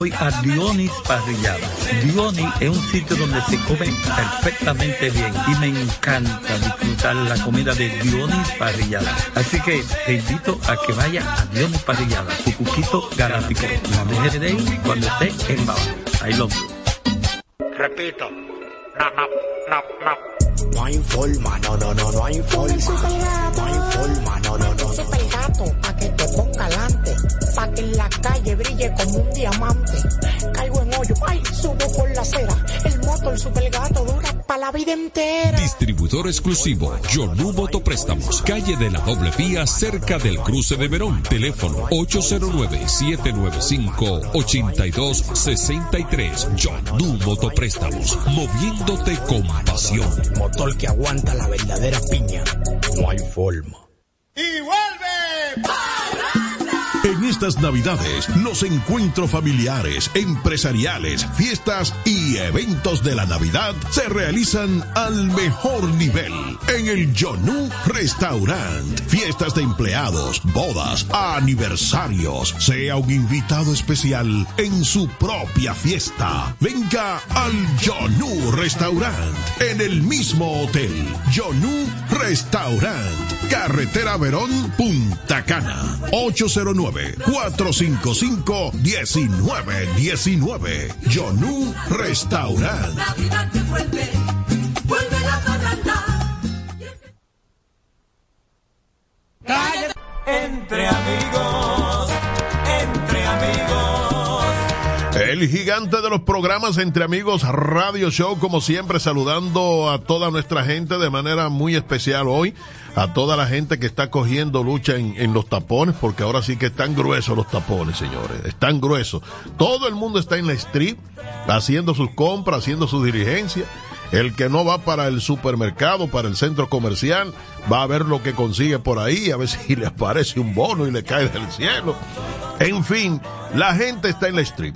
Voy a Dionis Parrillada. Dionis es un sitio donde se come perfectamente bien y me encanta disfrutar la comida de Dionis Parrillada. Así que te invito a que vaya a Dionis Parrillada, su cuquito galáctico. No dejes de ir cuando esté en Baba. Ahí lo Repito. No, no, no, no. No hay forma, no, no, no, no hay forma. No hay forma, no, no, no. Super gato, que te ponga. Pa' que en la calle brille como un diamante. Caigo en hoyo, ay, subo por la acera. El moto, el super gato, dura pa' la vida entera. Distribuidor exclusivo, Yonu Motopréstamos, calle de la doble vía, cerca del cruce de Verón. Teléfono 809-795-8263. Yonu Motopréstamos, moviéndote con pasión. Motor que aguanta la verdadera piña. No hay forma. En estas Navidades, los encuentros familiares, empresariales, fiestas y eventos de la Navidad se realizan al mejor nivel en el Yonu Restaurant. Fiestas de empleados, bodas, aniversarios. Sea un invitado especial en su propia fiesta. Venga al Yonu Restaurant en el mismo hotel. Yonu Restaurant. Carretera Verón, Punta Cana. 809-455-1919. Yonu Restaurant. Navidad que vuelve, vuelve la parranda. Entre amigos, entre amigos. El gigante de los programas Entre Amigos Radio Show, como siempre, saludando a toda nuestra gente de manera muy especial hoy, a toda la gente que está cogiendo lucha en, los tapones, porque ahora sí que están gruesos los tapones, señores, están gruesos. Todo el mundo está en la street, haciendo sus compras, haciendo sus diligencias. El que no va para el supermercado, para el centro comercial, va a ver lo que consigue por ahí, a ver si le aparece un bono y le cae del cielo. En fin, la gente está en la street.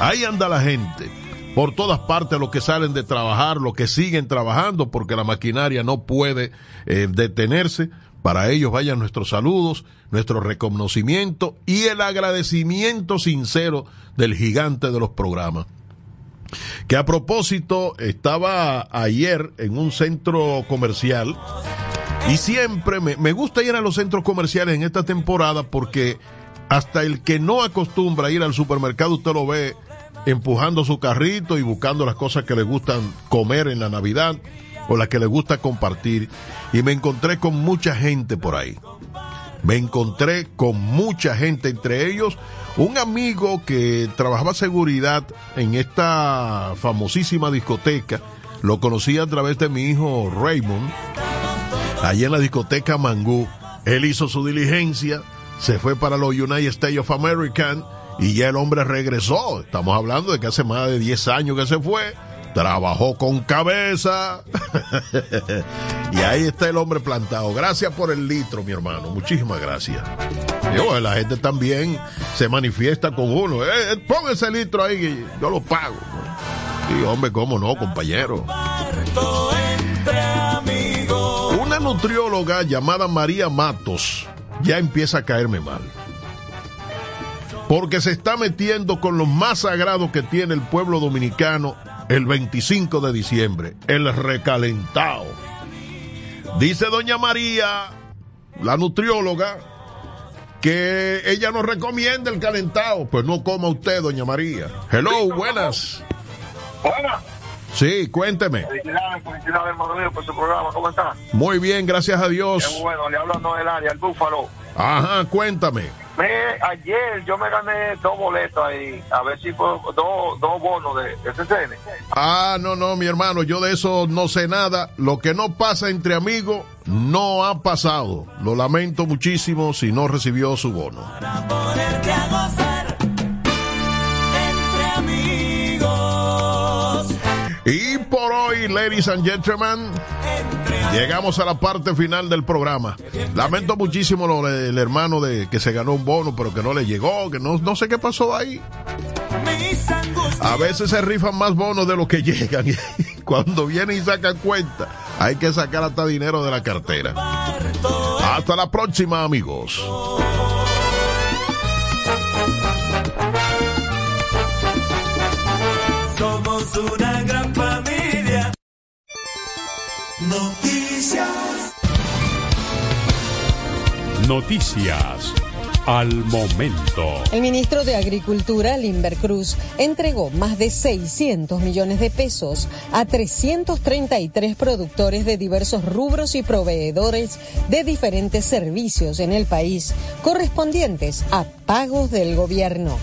Ahí anda la gente. Por todas partes, los que salen de trabajar, los que siguen trabajando, porque la maquinaria no puede eh, detenerse. Para ellos vayan nuestros saludos, nuestro reconocimiento y el agradecimiento sincero del gigante de los programas. Que a propósito, estaba ayer en un centro comercial y siempre me, gusta ir a los centros comerciales en esta temporada porque hasta el que no acostumbra ir al supermercado, usted lo ve empujando su carrito y buscando las cosas que le gustan comer en la Navidad o las que le gusta compartir. Y me encontré con mucha gente por ahí. Me encontré con mucha gente, entre ellos un amigo que trabajaba seguridad en esta famosísima discoteca. Lo conocí a través de mi hijo Raymond, allí en la discoteca Mangú. Él hizo su diligencia, se fue para los United States of America y ya el hombre regresó. Estamos hablando de que hace más de 10 años que se fue. Trabajó con cabeza. y ahí está el hombre plantado. Gracias por el litro, mi hermano. Muchísimas gracias. Yo, la gente también se manifiesta con uno. Eh, eh, pon ese litro ahí yo lo pago. Sí, hombre, cómo no, compañero. Una nutrióloga llamada María Matos ya empieza a caerme mal. Porque se está metiendo con lo más sagrado que tiene el pueblo dominicano el 25 de diciembre, el recalentado. Dice doña María, la nutrióloga, que ella nos recomienda el calentado. Pues no coma usted, doña María. Hello, buenas. Buenas. Sí, cuénteme. Felicidades, felicidades, por su programa. ¿Cómo está? Muy bien, gracias a Qué Dios. bueno, le hablo área, el Búfalo. Ajá, cuéntame. Me, ayer yo me gané dos boletos ahí, a ver si fue dos, dos bonos de, de CCN. Ah, no, no, mi hermano, yo de eso no sé nada. Lo que no pasa entre amigos no ha pasado. Lo lamento muchísimo si no recibió su bono. Para ponerte a gozar. Entre amigos. Y por hoy, ladies and gentlemen, llegamos a la parte final del programa. Lamento muchísimo lo del hermano de que se ganó un bono, pero que no le llegó, que no, no sé qué pasó ahí. A veces se rifan más bonos de lo que llegan. Y cuando vienen y sacan cuenta, hay que sacar hasta dinero de la cartera. Hasta la próxima, amigos. somos una gran. Noticias. Noticias al momento. El ministro de Agricultura, Limber Cruz, entregó más de 600 millones de pesos a 333 productores de diversos rubros y proveedores de diferentes servicios en el país, correspondientes a pagos del gobierno.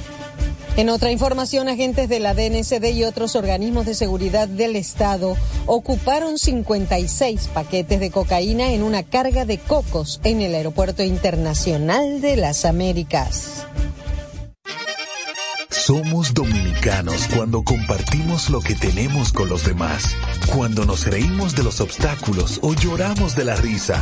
En otra información, agentes de la DNCD y otros organismos de seguridad del Estado ocuparon 56 paquetes de cocaína en una carga de cocos en el Aeropuerto Internacional de las Américas. Somos dominicanos cuando compartimos lo que tenemos con los demás, cuando nos reímos de los obstáculos o lloramos de la risa.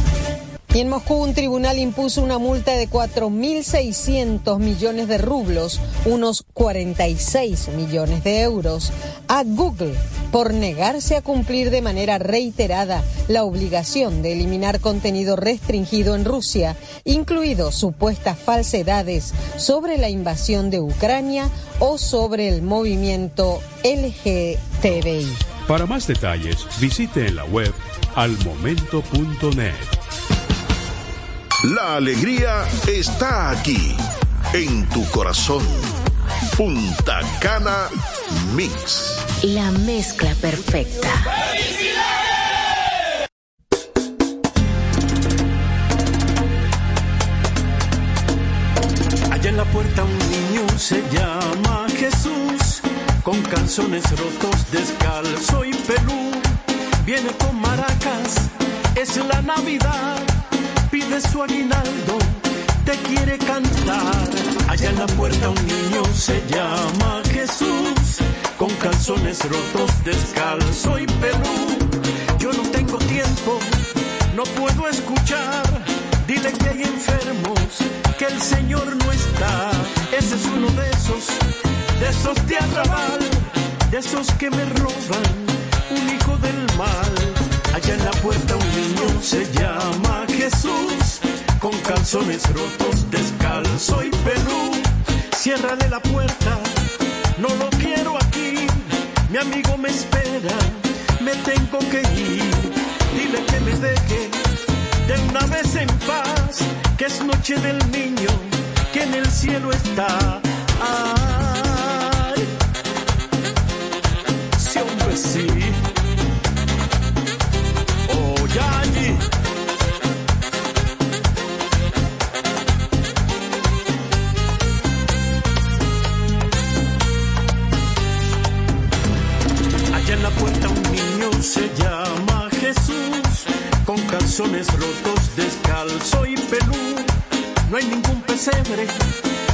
Y en Moscú un tribunal impuso una multa de 4.600 millones de rublos, unos 46 millones de euros, a Google por negarse a cumplir de manera reiterada la obligación de eliminar contenido restringido en Rusia, incluidos supuestas falsedades sobre la invasión de Ucrania o sobre el movimiento LGTBI. Para más detalles, visite en la web almomento.net. La alegría está aquí, en tu corazón. Punta Cana Mix. La mezcla perfecta. Allá en la puerta un niño se llama Jesús, con calzones rotos, descalzo y pelú. Viene con maracas, es la Navidad, pide su aguinaldo, te quiere cantar. Allá en la puerta un niño se llama Jesús, con calzones rotos, descalzo y pelú. Yo no tengo tiempo, no puedo escuchar. Dile que hay enfermos, que el Señor no está. Ese es uno de esos, de esos de arrabal, de esos que me roban, un hijo del mal. Allá en la puerta un niño se llama Jesús, con calzones rotos, descalzo y pelú. Ciérrale la puerta, no lo quiero aquí. Mi amigo me espera, me tengo que ir. Dile que me deje de una vez en paz, que es noche del niño, que en el cielo está. Ay, hombre, sí.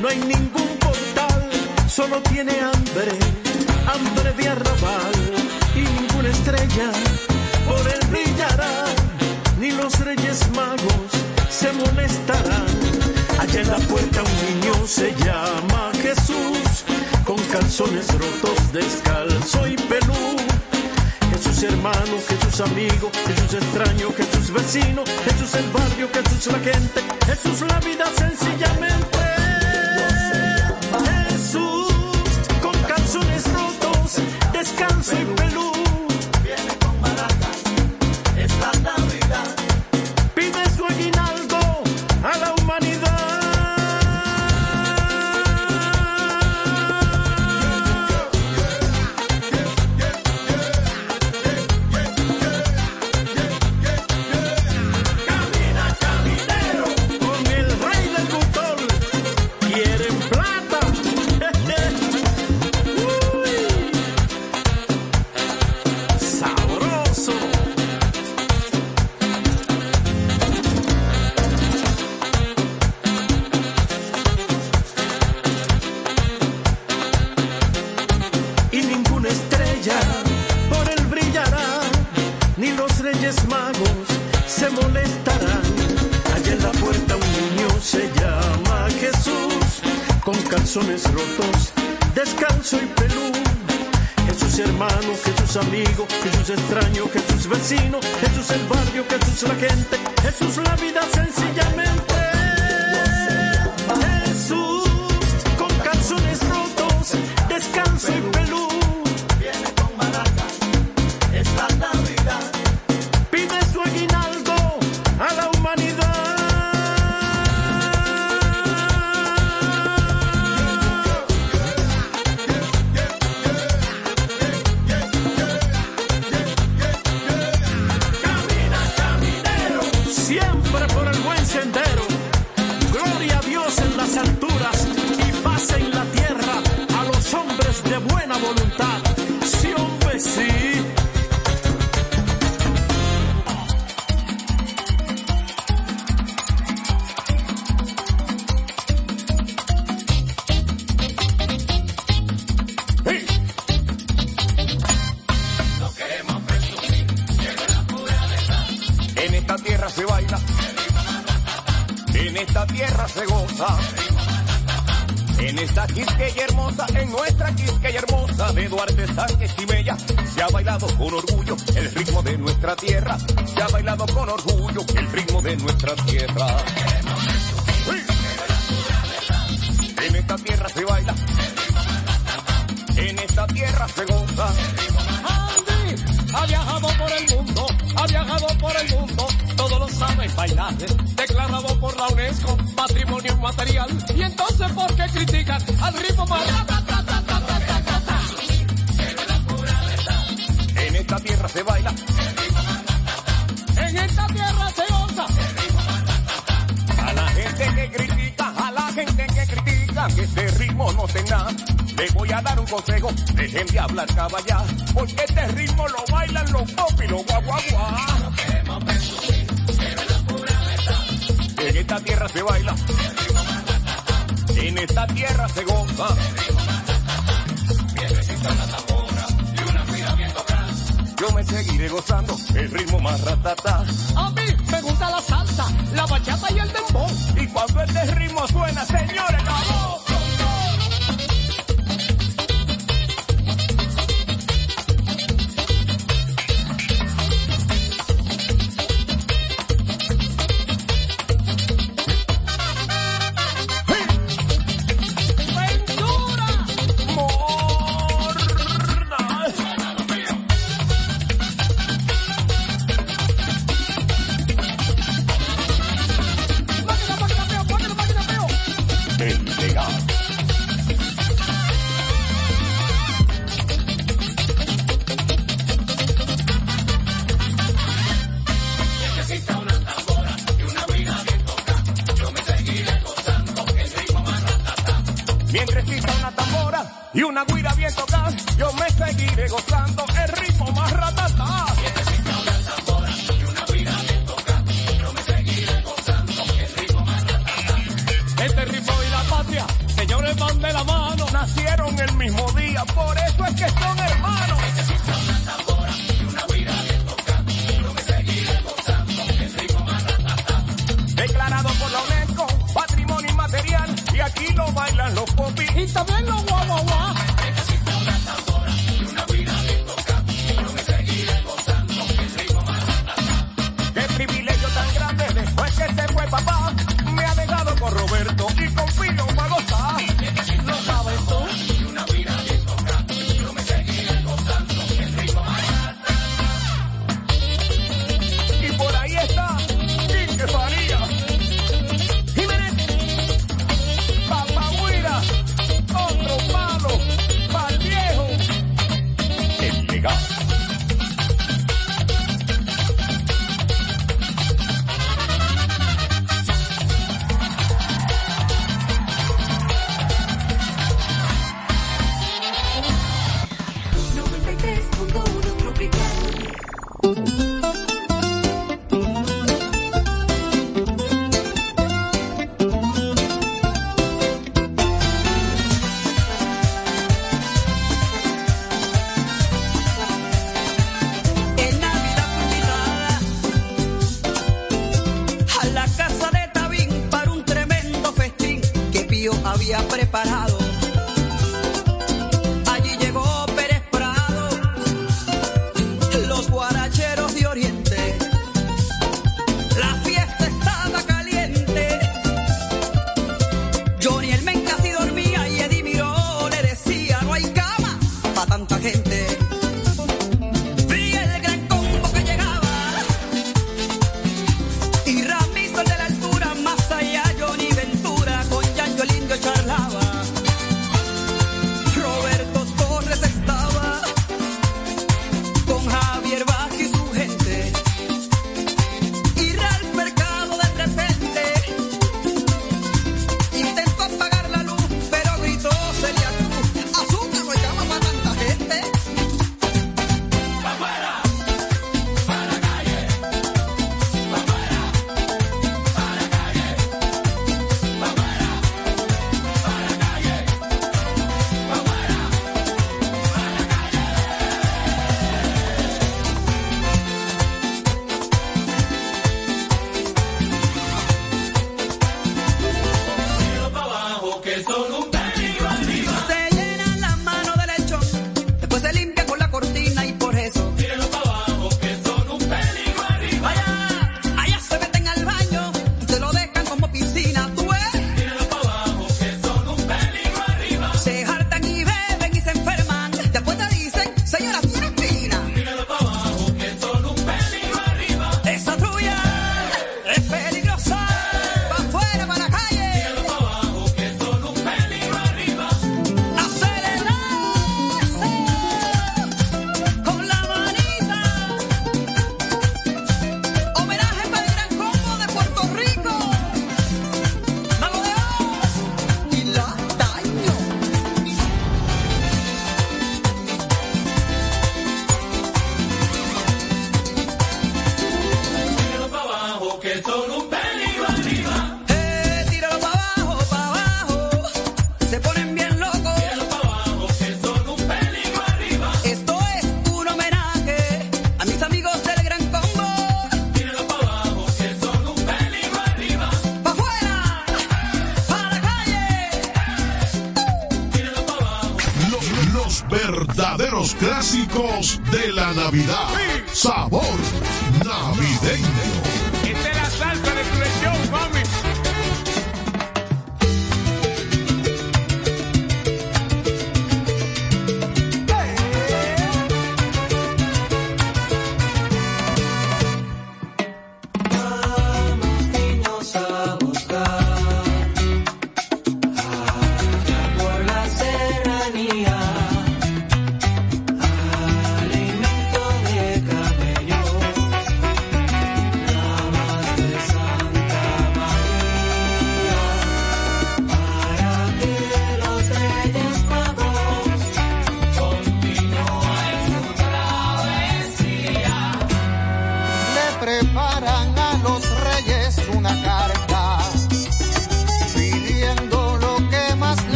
No hay ningún portal, solo tiene hambre, hambre de arrabal. Y ninguna estrella por él brillará, ni los reyes magos se molestarán. Allá en la puerta un niño se llama Jesús, con calzones rotos, descalzo y pelú. Jesús amigo, Jesús extraño, Jesús vecino, Jesús el barrio, Jesús la gente, Jesús la vida sencillamente. Jesús con calzones rotos, descanso y Jesús la gente, Jesús la vida sencilla. tierra se baila, en esta tierra se goza. Yo me seguiré gozando el ritmo más ratata. A mí me gusta la salsa, la bachata y el dembow. Y cuando este ritmo suena, señores, acabó. Navidad.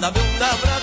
cada um da.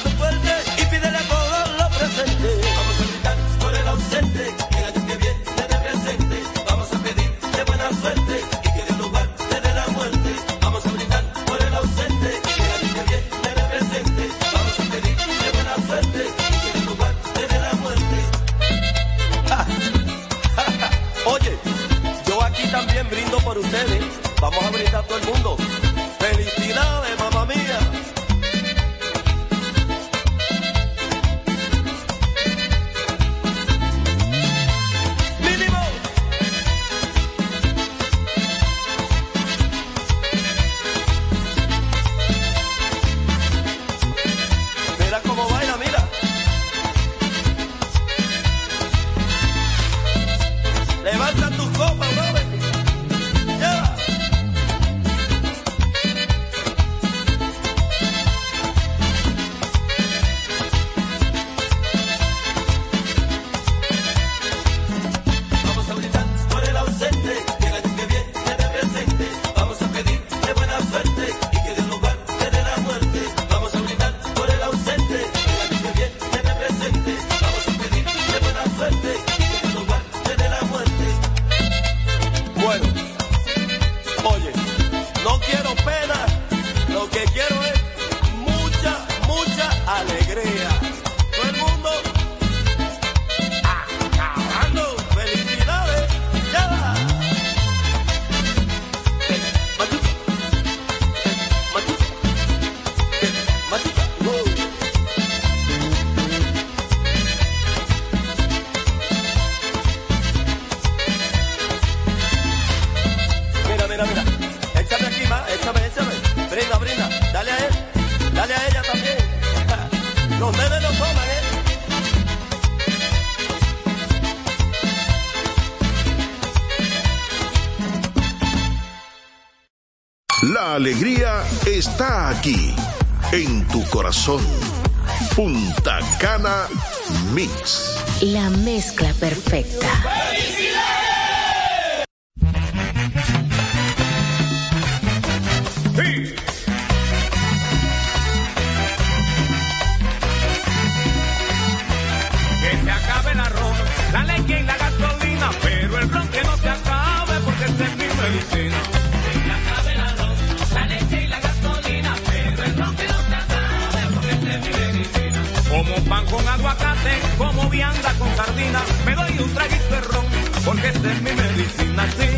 La alegría está aquí, en tu corazón. Punta Cana Mix. La mezcla perfecta. como pan con aguacate, como vianda con sardina, me doy un traguito de ron, porque esa es mi medicina, sí.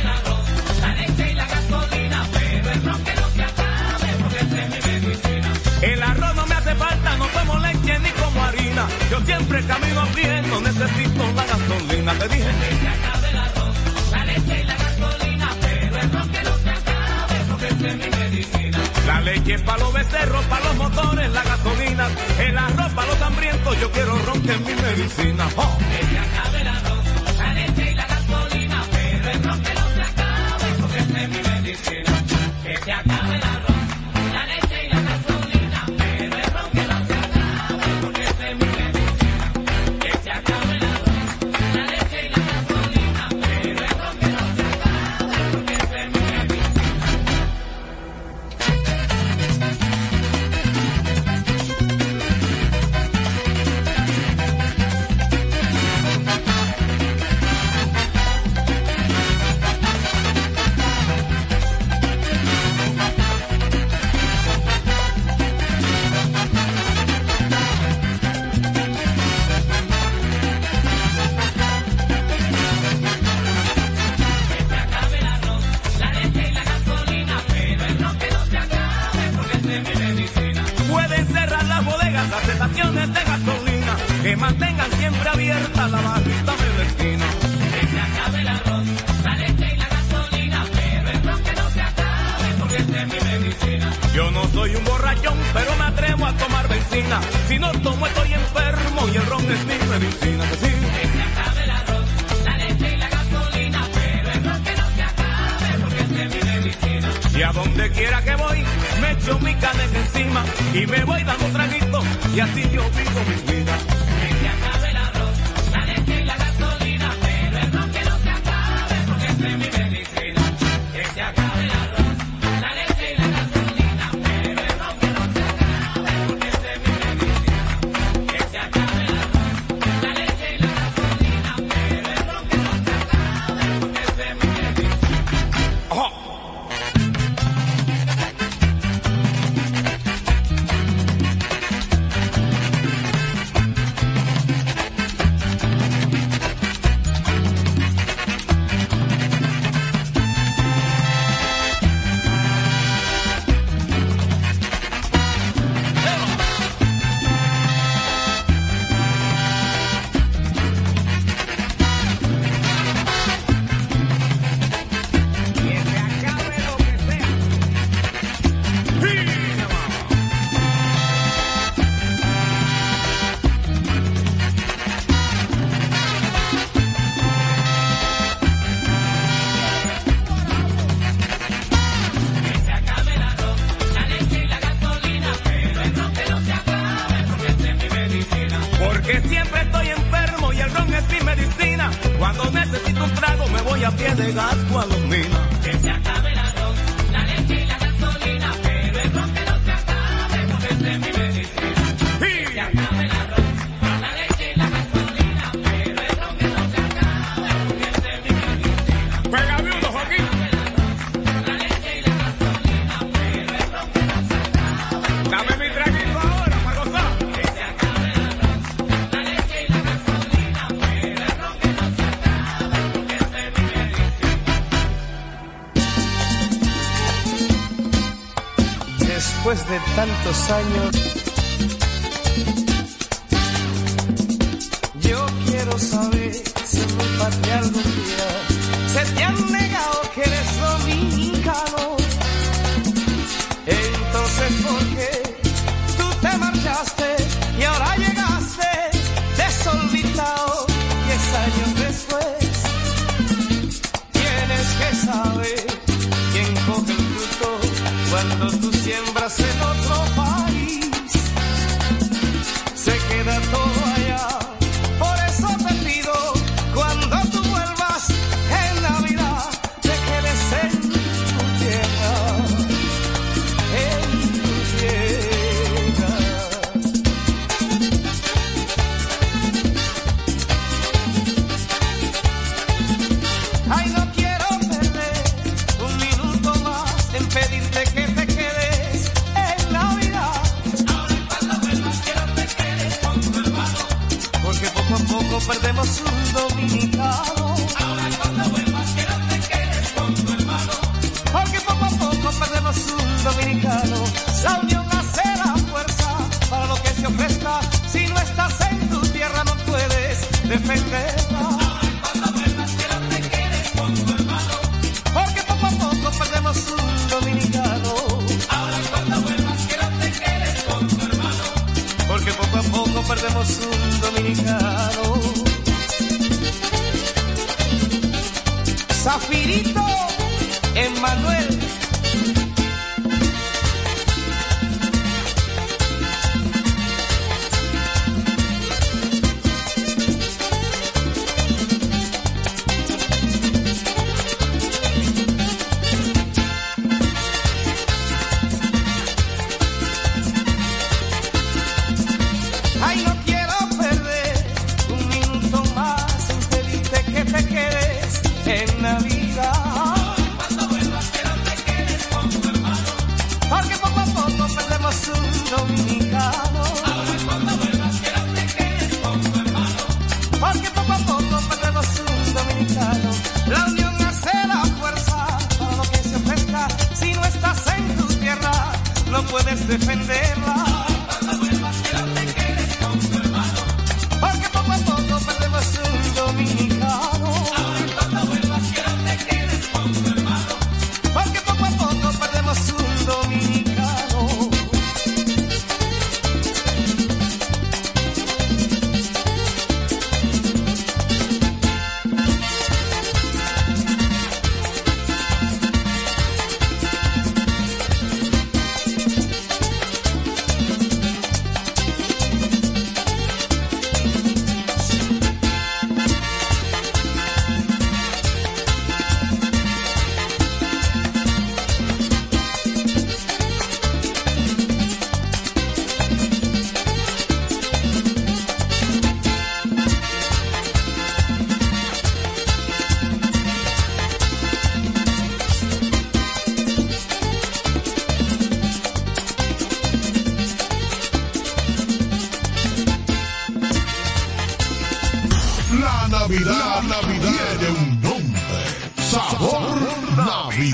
El arroz, la leche y la gasolina, pero que no se acabe, porque es mi medicina. El arroz no me hace falta, no como leche ni como harina, yo siempre camino abriendo, necesito la gasolina, te dije. Que se acabe el arroz, la leche y la gasolina, pero el ron que no se acabe, porque es mi medicina. La leche para los becerros, para los motores, la gasolina, el arroz para los hambrientos, yo quiero ron que es mi medicina. ¡Oh! Que se acabe el arroz, la leche y la gasolina, pero el ron que no se acabe porque es mi medicina. y me voy dando traguito y así yo vivo mi Cuando necesito un trago me voy a pie de gas a los minas. tantos años.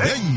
navideño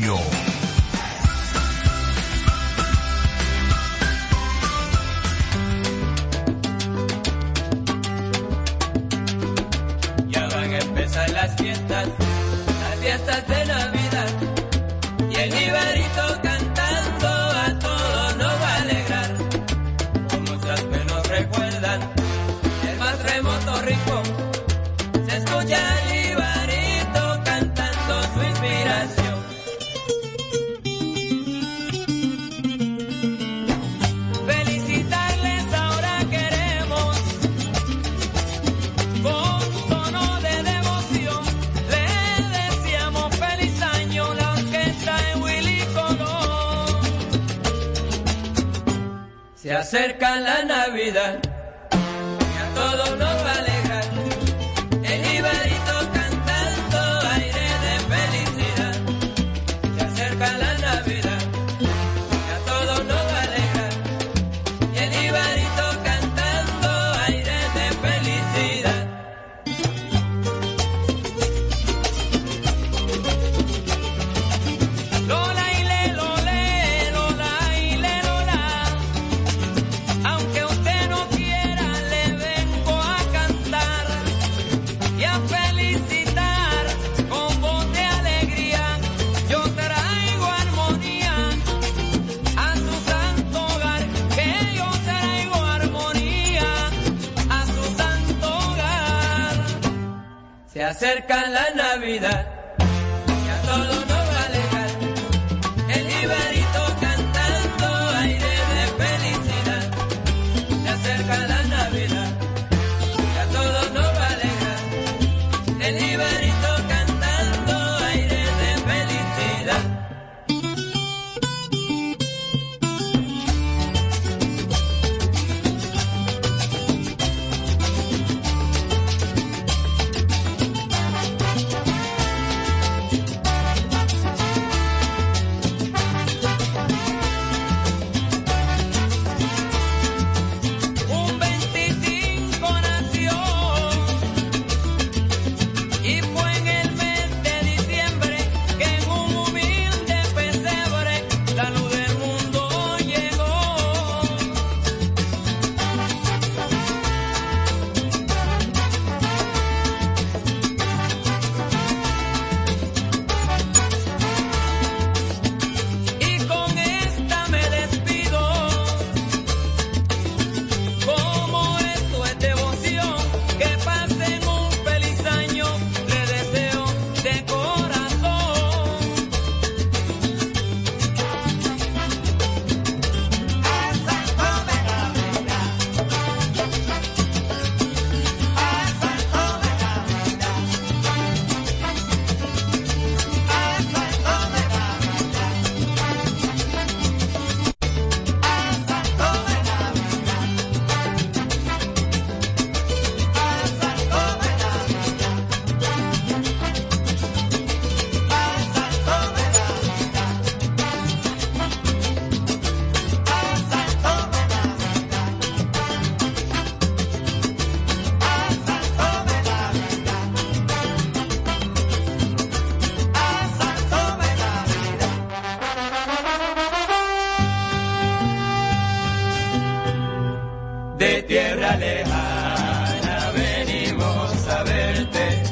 de tierra lejana venimos a verte,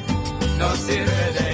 no sirve de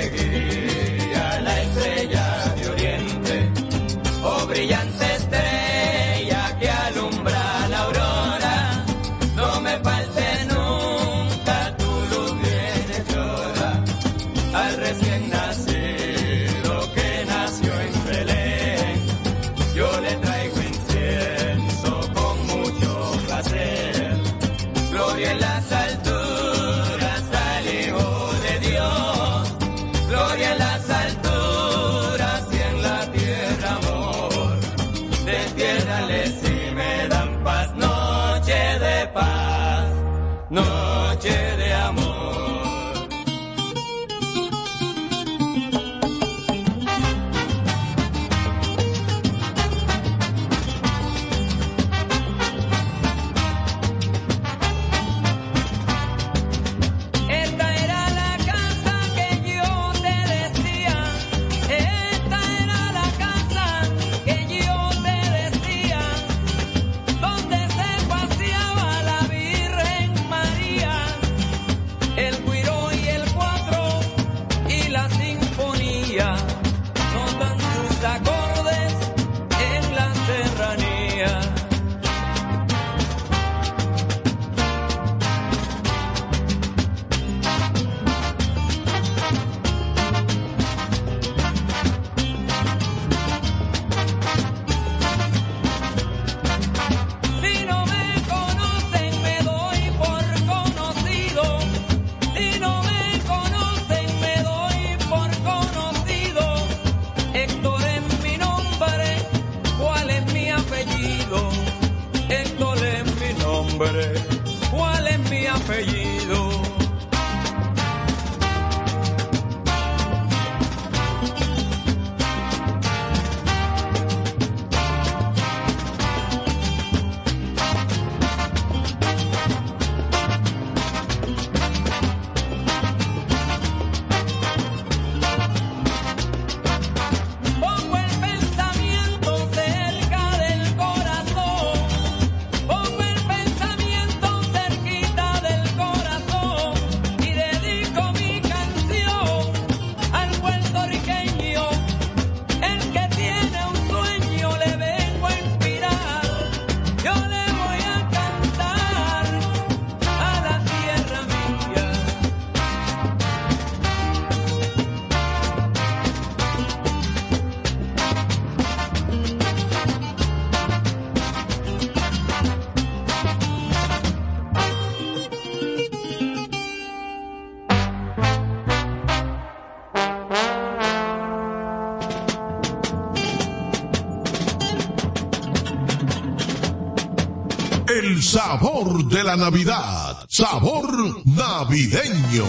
sabor de la Navidad, sabor navideño.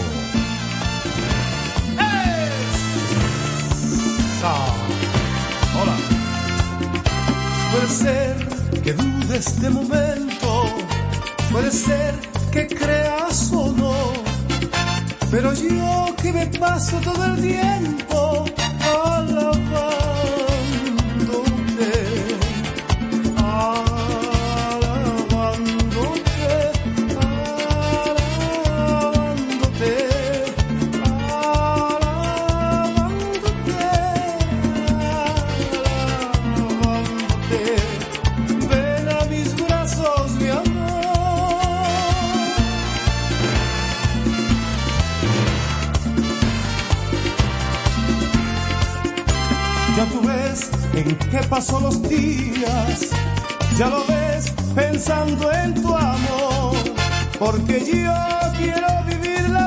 Hola. Puede ser que dudes de momento, puede ser que creas o no, pero yo que me paso todo el tiempo Ya tú ves en qué pasó los días, ya lo ves pensando en tu amor, porque yo quiero vivir la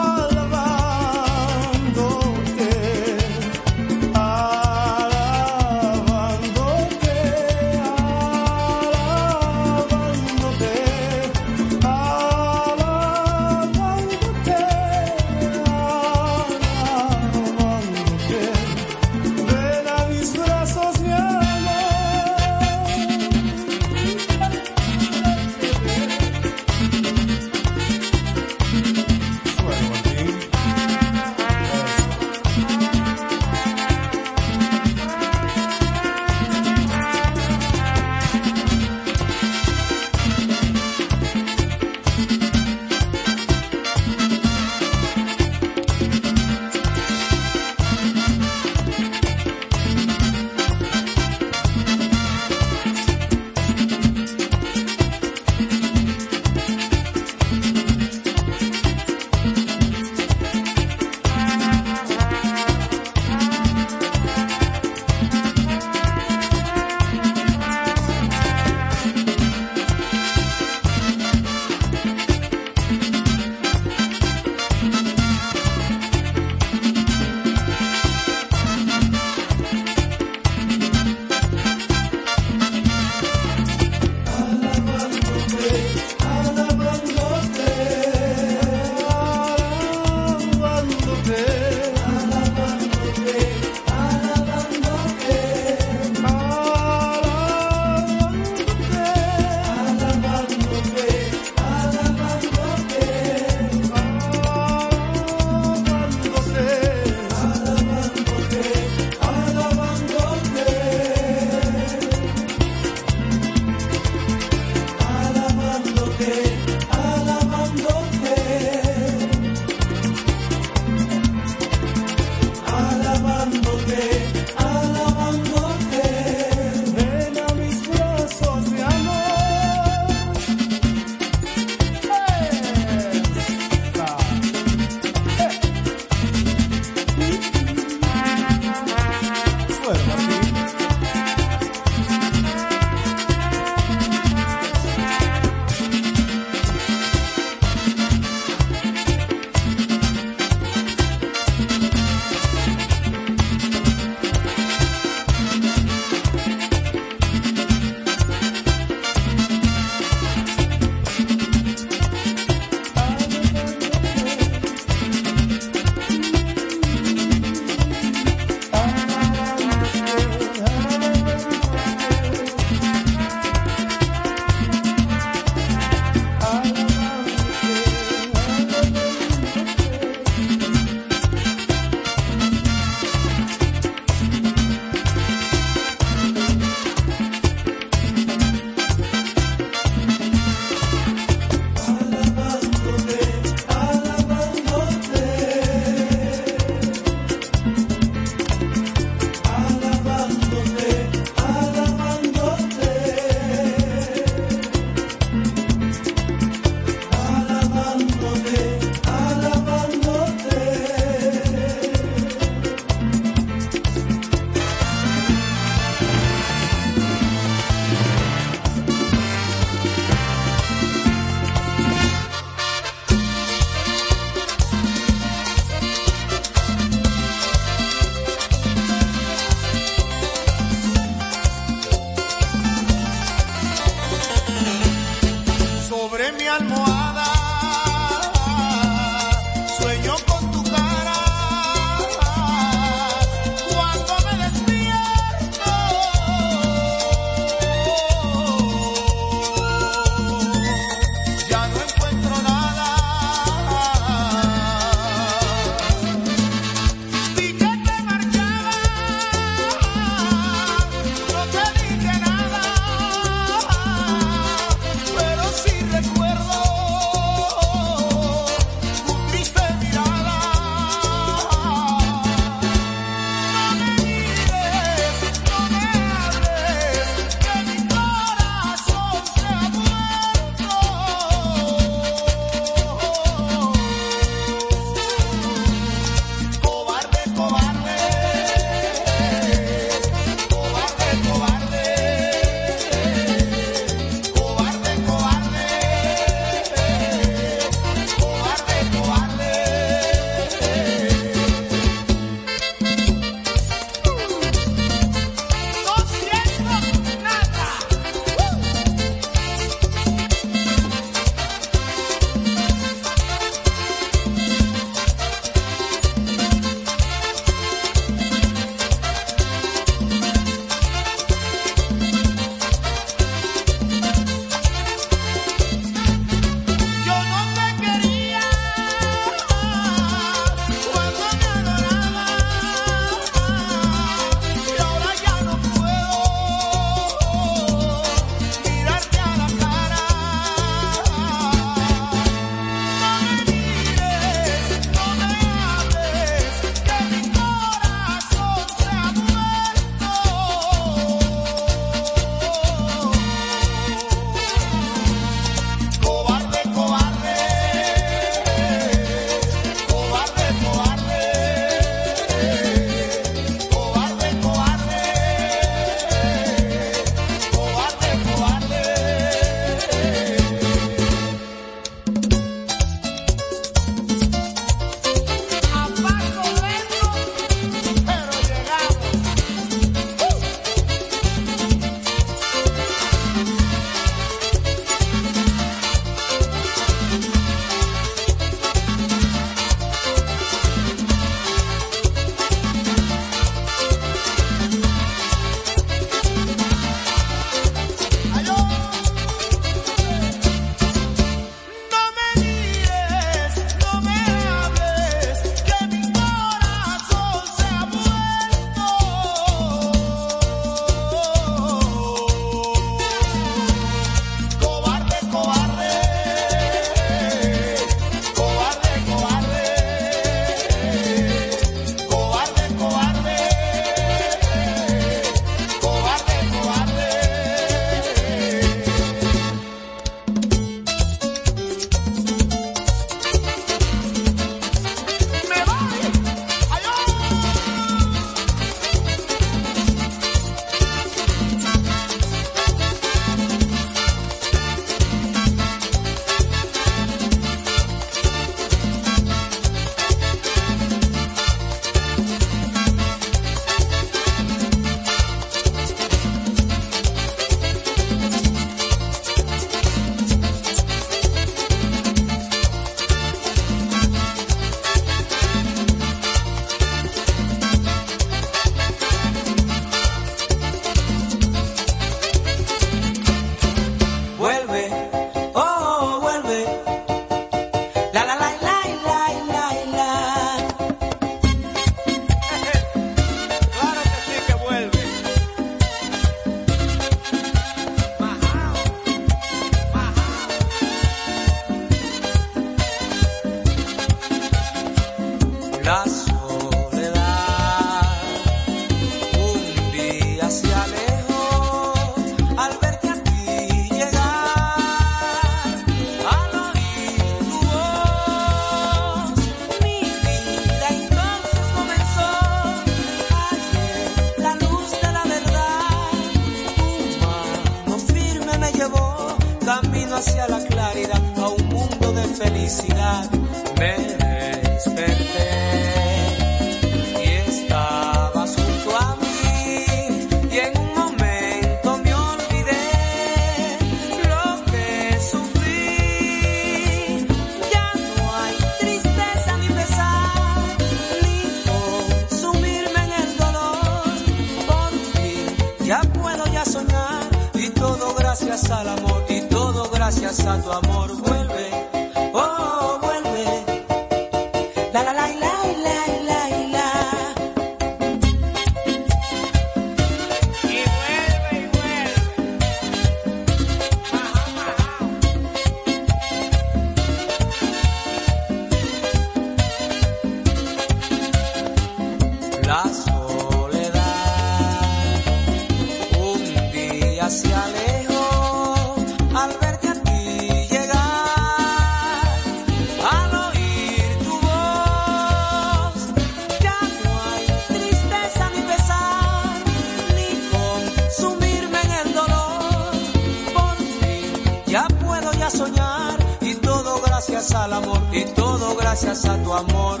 gracias al amor y todo gracias a tu amor.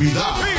Vida.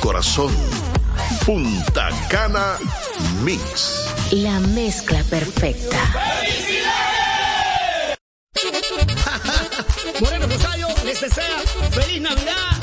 Corazón. Punta Cana Mix. La mezcla perfecta. Moreno Rosario les desea feliz Navidad